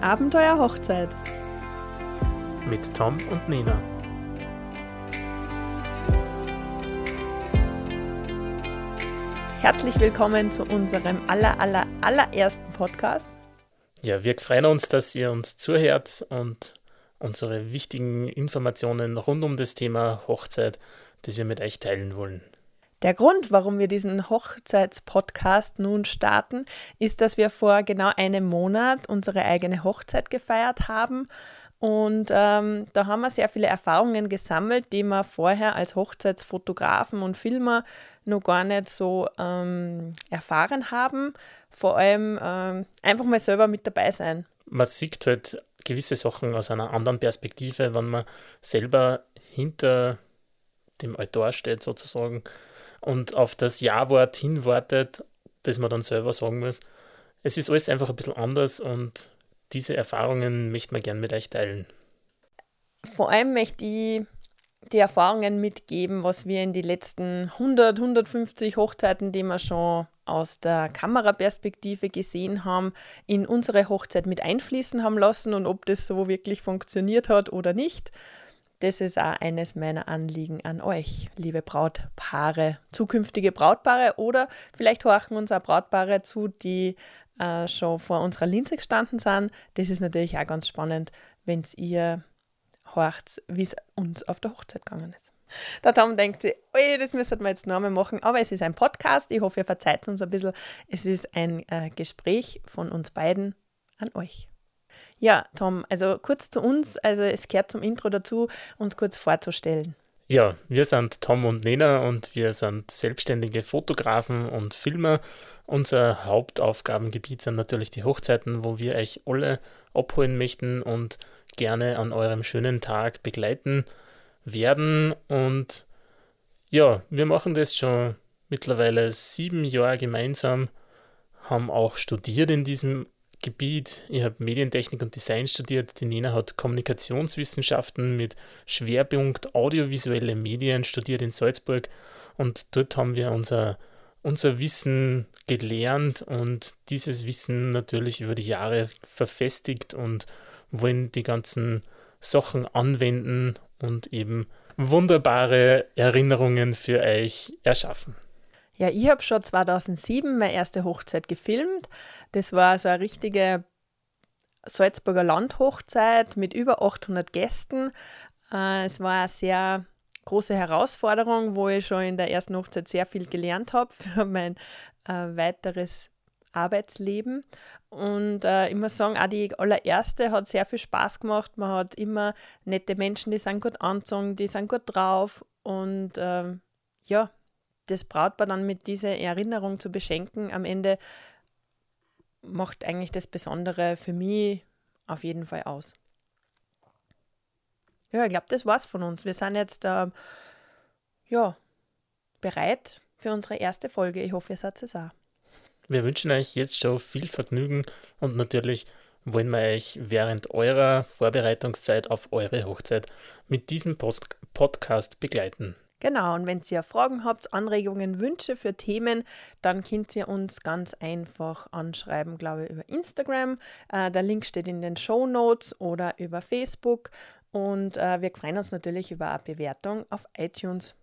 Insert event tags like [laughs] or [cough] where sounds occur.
Abenteuer Hochzeit mit Tom und Nina. Herzlich willkommen zu unserem aller, aller, allerersten Podcast. Ja, wir freuen uns, dass ihr uns zuhört und unsere wichtigen Informationen rund um das Thema Hochzeit, das wir mit euch teilen wollen. Der Grund, warum wir diesen Hochzeitspodcast nun starten, ist, dass wir vor genau einem Monat unsere eigene Hochzeit gefeiert haben. Und ähm, da haben wir sehr viele Erfahrungen gesammelt, die wir vorher als Hochzeitsfotografen und Filmer noch gar nicht so ähm, erfahren haben. Vor allem ähm, einfach mal selber mit dabei sein. Man sieht halt gewisse Sachen aus einer anderen Perspektive, wenn man selber hinter dem Altar steht sozusagen und auf das Ja-Wort hinwartet, das man dann selber sagen muss. Es ist alles einfach ein bisschen anders und diese Erfahrungen möchte man gerne mit euch teilen. Vor allem möchte ich die Erfahrungen mitgeben, was wir in die letzten 100, 150 Hochzeiten, die wir schon aus der Kameraperspektive gesehen haben, in unsere Hochzeit mit einfließen haben lassen und ob das so wirklich funktioniert hat oder nicht. Das ist auch eines meiner Anliegen an euch, liebe Brautpaare, zukünftige Brautpaare oder vielleicht horchen uns auch Brautpaare zu, die äh, schon vor unserer Linse gestanden sind. Das ist natürlich auch ganz spannend, wenn ihr horcht, wie es uns auf der Hochzeit gegangen ist. Der Tom denkt sich, das müsste man jetzt nochmal machen, aber es ist ein Podcast. Ich hoffe, ihr verzeiht uns ein bisschen. Es ist ein äh, Gespräch von uns beiden an euch. Ja, Tom, also kurz zu uns, also es gehört zum Intro dazu, uns kurz vorzustellen. Ja, wir sind Tom und Nena und wir sind selbstständige Fotografen und Filmer. Unser Hauptaufgabengebiet sind natürlich die Hochzeiten, wo wir euch alle abholen möchten und gerne an eurem schönen Tag begleiten werden. Und ja, wir machen das schon mittlerweile sieben Jahre gemeinsam, haben auch studiert in diesem Gebiet. Ich habe Medientechnik und Design studiert. Die Nena hat Kommunikationswissenschaften mit Schwerpunkt audiovisuelle Medien studiert in Salzburg. Und dort haben wir unser, unser Wissen gelernt und dieses Wissen natürlich über die Jahre verfestigt und wollen die ganzen Sachen anwenden und eben wunderbare Erinnerungen für euch erschaffen. Ja, ich habe schon 2007 meine erste Hochzeit gefilmt. Das war so eine richtige Salzburger Landhochzeit mit über 800 Gästen. Äh, es war eine sehr große Herausforderung, wo ich schon in der ersten Hochzeit sehr viel gelernt habe [laughs] für mein äh, weiteres Arbeitsleben. Und äh, ich muss sagen, auch die allererste hat sehr viel Spaß gemacht. Man hat immer nette Menschen, die sind gut angezogen, die sind gut drauf. Und ähm, ja, das Brautpaar dann mit dieser Erinnerung zu beschenken, am Ende macht eigentlich das Besondere für mich auf jeden Fall aus. Ja, ich glaube, das war's von uns. Wir sind jetzt äh, ja, bereit für unsere erste Folge. Ich hoffe, ihr seid es auch. Wir wünschen euch jetzt schon viel Vergnügen und natürlich wollen wir euch während eurer Vorbereitungszeit auf eure Hochzeit mit diesem Post Podcast begleiten. Genau, und wenn ihr Fragen habt, Anregungen, Wünsche für Themen, dann könnt ihr uns ganz einfach anschreiben, glaube ich, über Instagram. Äh, der Link steht in den Show Notes oder über Facebook. Und äh, wir freuen uns natürlich über eine Bewertung auf iTunes.